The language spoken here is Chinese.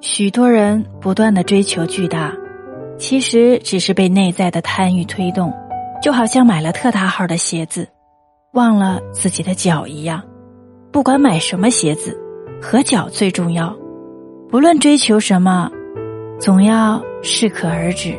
许多人不断的追求巨大其实只是被内在的贪欲推动就好像买了特大号的鞋子忘了自己的脚一样。不管买什么鞋子合脚最重要。不论追求什么总要适可而止。